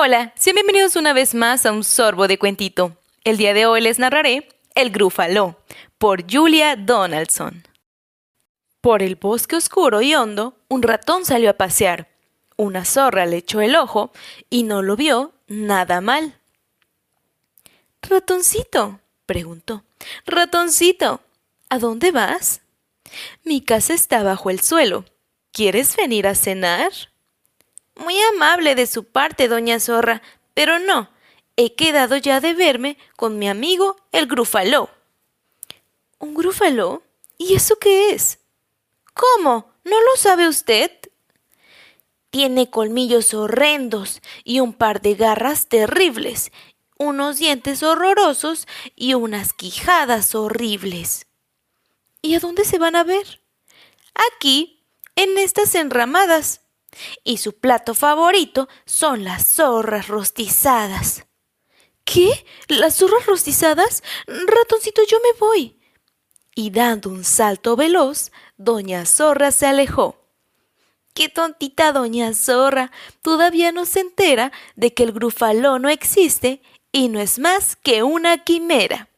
Hola, sean bienvenidos una vez más a un sorbo de cuentito. El día de hoy les narraré El Grúfalo, por Julia Donaldson. Por el bosque oscuro y hondo, un ratón salió a pasear. Una zorra le echó el ojo y no lo vio nada mal. Ratoncito, preguntó. Ratoncito, ¿a dónde vas? Mi casa está bajo el suelo. ¿Quieres venir a cenar? Muy amable de su parte, doña Zorra, pero no. He quedado ya de verme con mi amigo el Grúfalo. ¿Un grúfalo? ¿Y eso qué es? ¿Cómo? ¿No lo sabe usted? Tiene colmillos horrendos y un par de garras terribles, unos dientes horrorosos y unas quijadas horribles. ¿Y a dónde se van a ver? Aquí, en estas enramadas. Y su plato favorito son las zorras rostizadas. ¿Qué? ¿Las zorras rostizadas? Ratoncito, yo me voy. Y dando un salto veloz, Doña Zorra se alejó. ¡Qué tontita Doña Zorra! Todavía no se entera de que el grufaló no existe y no es más que una quimera.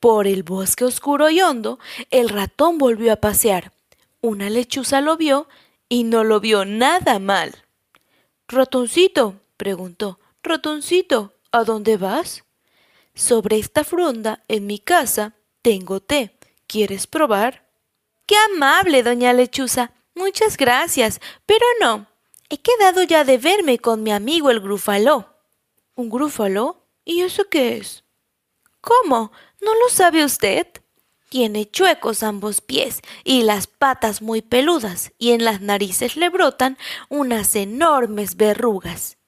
Por el bosque oscuro y hondo, el ratón volvió a pasear. Una lechuza lo vio y no lo vio nada mal. Ratoncito, preguntó, ratoncito, ¿a dónde vas? Sobre esta fronda, en mi casa, tengo té. ¿Quieres probar? Qué amable, doña Lechuza. Muchas gracias. Pero no. He quedado ya de verme con mi amigo el grúfalo. ¿Un grúfalo? ¿Y eso qué es? ¿Cómo? ¿No lo sabe usted? Tiene chuecos ambos pies y las patas muy peludas, y en las narices le brotan unas enormes verrugas.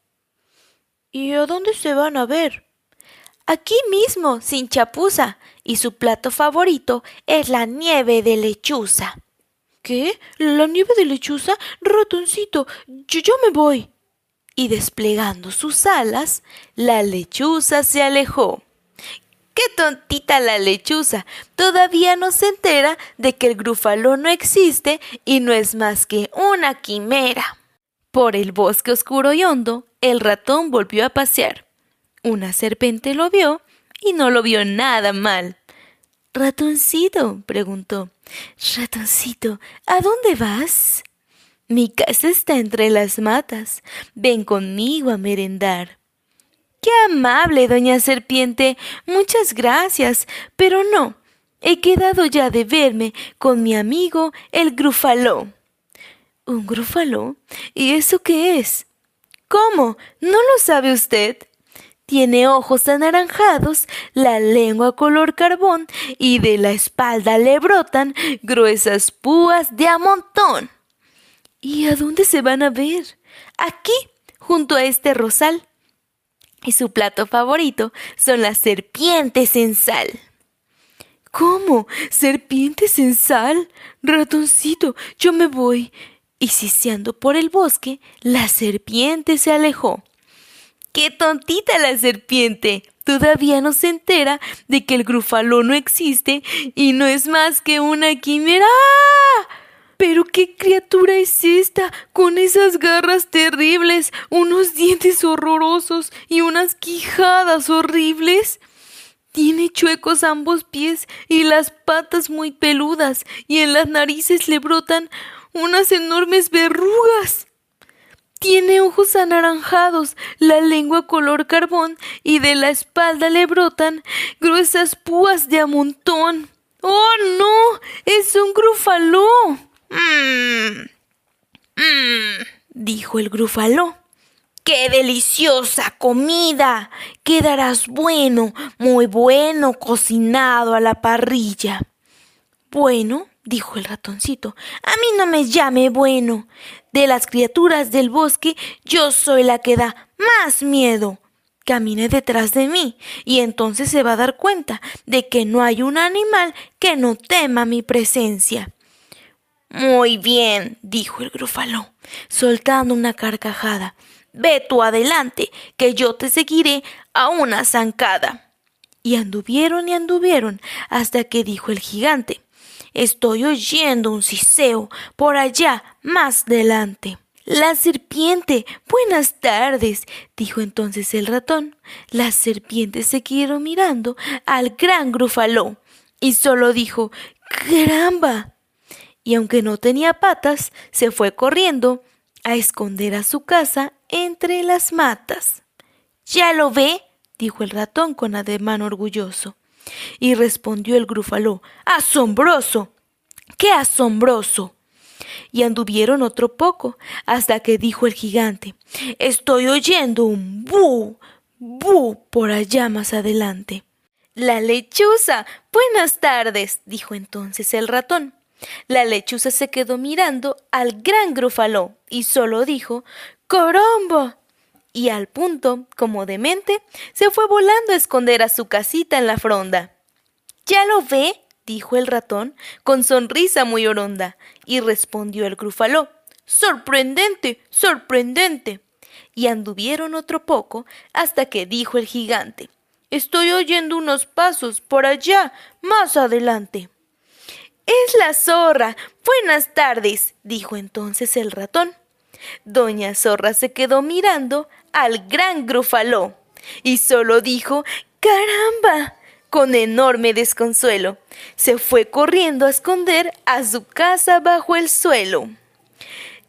¿Y a dónde se van a ver? Aquí mismo, sin chapuza, y su plato favorito es la nieve de lechuza. ¿Qué? ¿La nieve de lechuza? Ratoncito, yo, yo me voy. Y desplegando sus alas, la lechuza se alejó. ¡Qué tontita la lechuza! Todavía no se entera de que el grúfalo no existe y no es más que una quimera. Por el bosque oscuro y hondo, el ratón volvió a pasear. Una serpiente lo vio y no lo vio nada mal. Ratoncito, preguntó. Ratoncito, ¿a dónde vas? Mi casa está entre las matas. Ven conmigo a merendar. Qué amable, doña Serpiente. Muchas gracias. Pero no. He quedado ya de verme con mi amigo el grúfalo. ¿Un grúfalo? ¿Y eso qué es? ¿Cómo? ¿No lo sabe usted? Tiene ojos anaranjados, la lengua color carbón y de la espalda le brotan gruesas púas de a montón. ¿Y a dónde se van a ver? Aquí, junto a este rosal. Y su plato favorito son las serpientes en sal. ¿Cómo? ¿Serpientes en sal? Ratoncito, yo me voy. Y siseando por el bosque, la serpiente se alejó. ¡Qué tontita la serpiente! Todavía no se entera de que el grúfalo no existe y no es más que una quimera. ¡Ah! Pero qué criatura es esta, con esas garras terribles, unos dientes horrorosos y unas quijadas horribles. Tiene chuecos ambos pies y las patas muy peludas, y en las narices le brotan unas enormes verrugas. Tiene ojos anaranjados, la lengua color carbón y de la espalda le brotan gruesas púas de amontón. ¡Oh, no! ¡Es un grúfalo! Mmm. Mmm. dijo el grúfalo. ¡Qué deliciosa comida! Quedarás bueno, muy bueno, cocinado a la parrilla. Bueno, dijo el ratoncito, a mí no me llame bueno. De las criaturas del bosque, yo soy la que da más miedo. Camine detrás de mí y entonces se va a dar cuenta de que no hay un animal que no tema mi presencia. Muy bien, dijo el grúfalo, soltando una carcajada. Ve tú adelante, que yo te seguiré a una zancada. Y anduvieron y anduvieron hasta que dijo el gigante Estoy oyendo un siseo por allá más delante. La serpiente. Buenas tardes. dijo entonces el ratón. La serpiente se mirando al gran grufaló y solo dijo ¡Caramba! Y aunque no tenía patas, se fue corriendo a esconder a su casa entre las matas. ¿Ya lo ve? dijo el ratón con ademán orgulloso. Y respondió el grúfalo, ¡Asombroso! ¡Qué asombroso! Y anduvieron otro poco, hasta que dijo el gigante, Estoy oyendo un bu, bu por allá más adelante. La lechuza. Buenas tardes, dijo entonces el ratón. La lechuza se quedó mirando al gran grúfalo y solo dijo ¡Corombo! y al punto, como demente, se fue volando a esconder a su casita en la fronda. ¿Ya lo ve? dijo el ratón, con sonrisa muy oronda, y respondió el grúfalo. Sorprendente, sorprendente. Y anduvieron otro poco hasta que dijo el gigante. Estoy oyendo unos pasos por allá, más adelante. Es la zorra. Buenas tardes, dijo entonces el ratón. Doña Zorra se quedó mirando al gran grúfalo y solo dijo ¡Caramba! con enorme desconsuelo. Se fue corriendo a esconder a su casa bajo el suelo.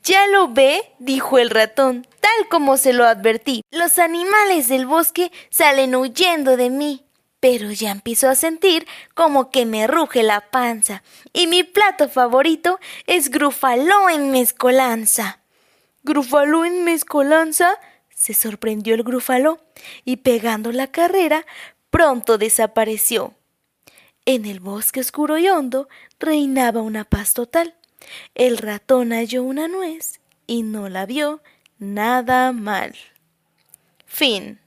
Ya lo ve, dijo el ratón, tal como se lo advertí. Los animales del bosque salen huyendo de mí. Pero ya empiezo a sentir como que me ruge la panza. Y mi plato favorito es grufaló en mezcolanza. ¿Grufaló en mezcolanza? se sorprendió el grúfalo y pegando la carrera pronto desapareció. En el bosque oscuro y hondo reinaba una paz total. El ratón halló una nuez y no la vio nada mal. Fin.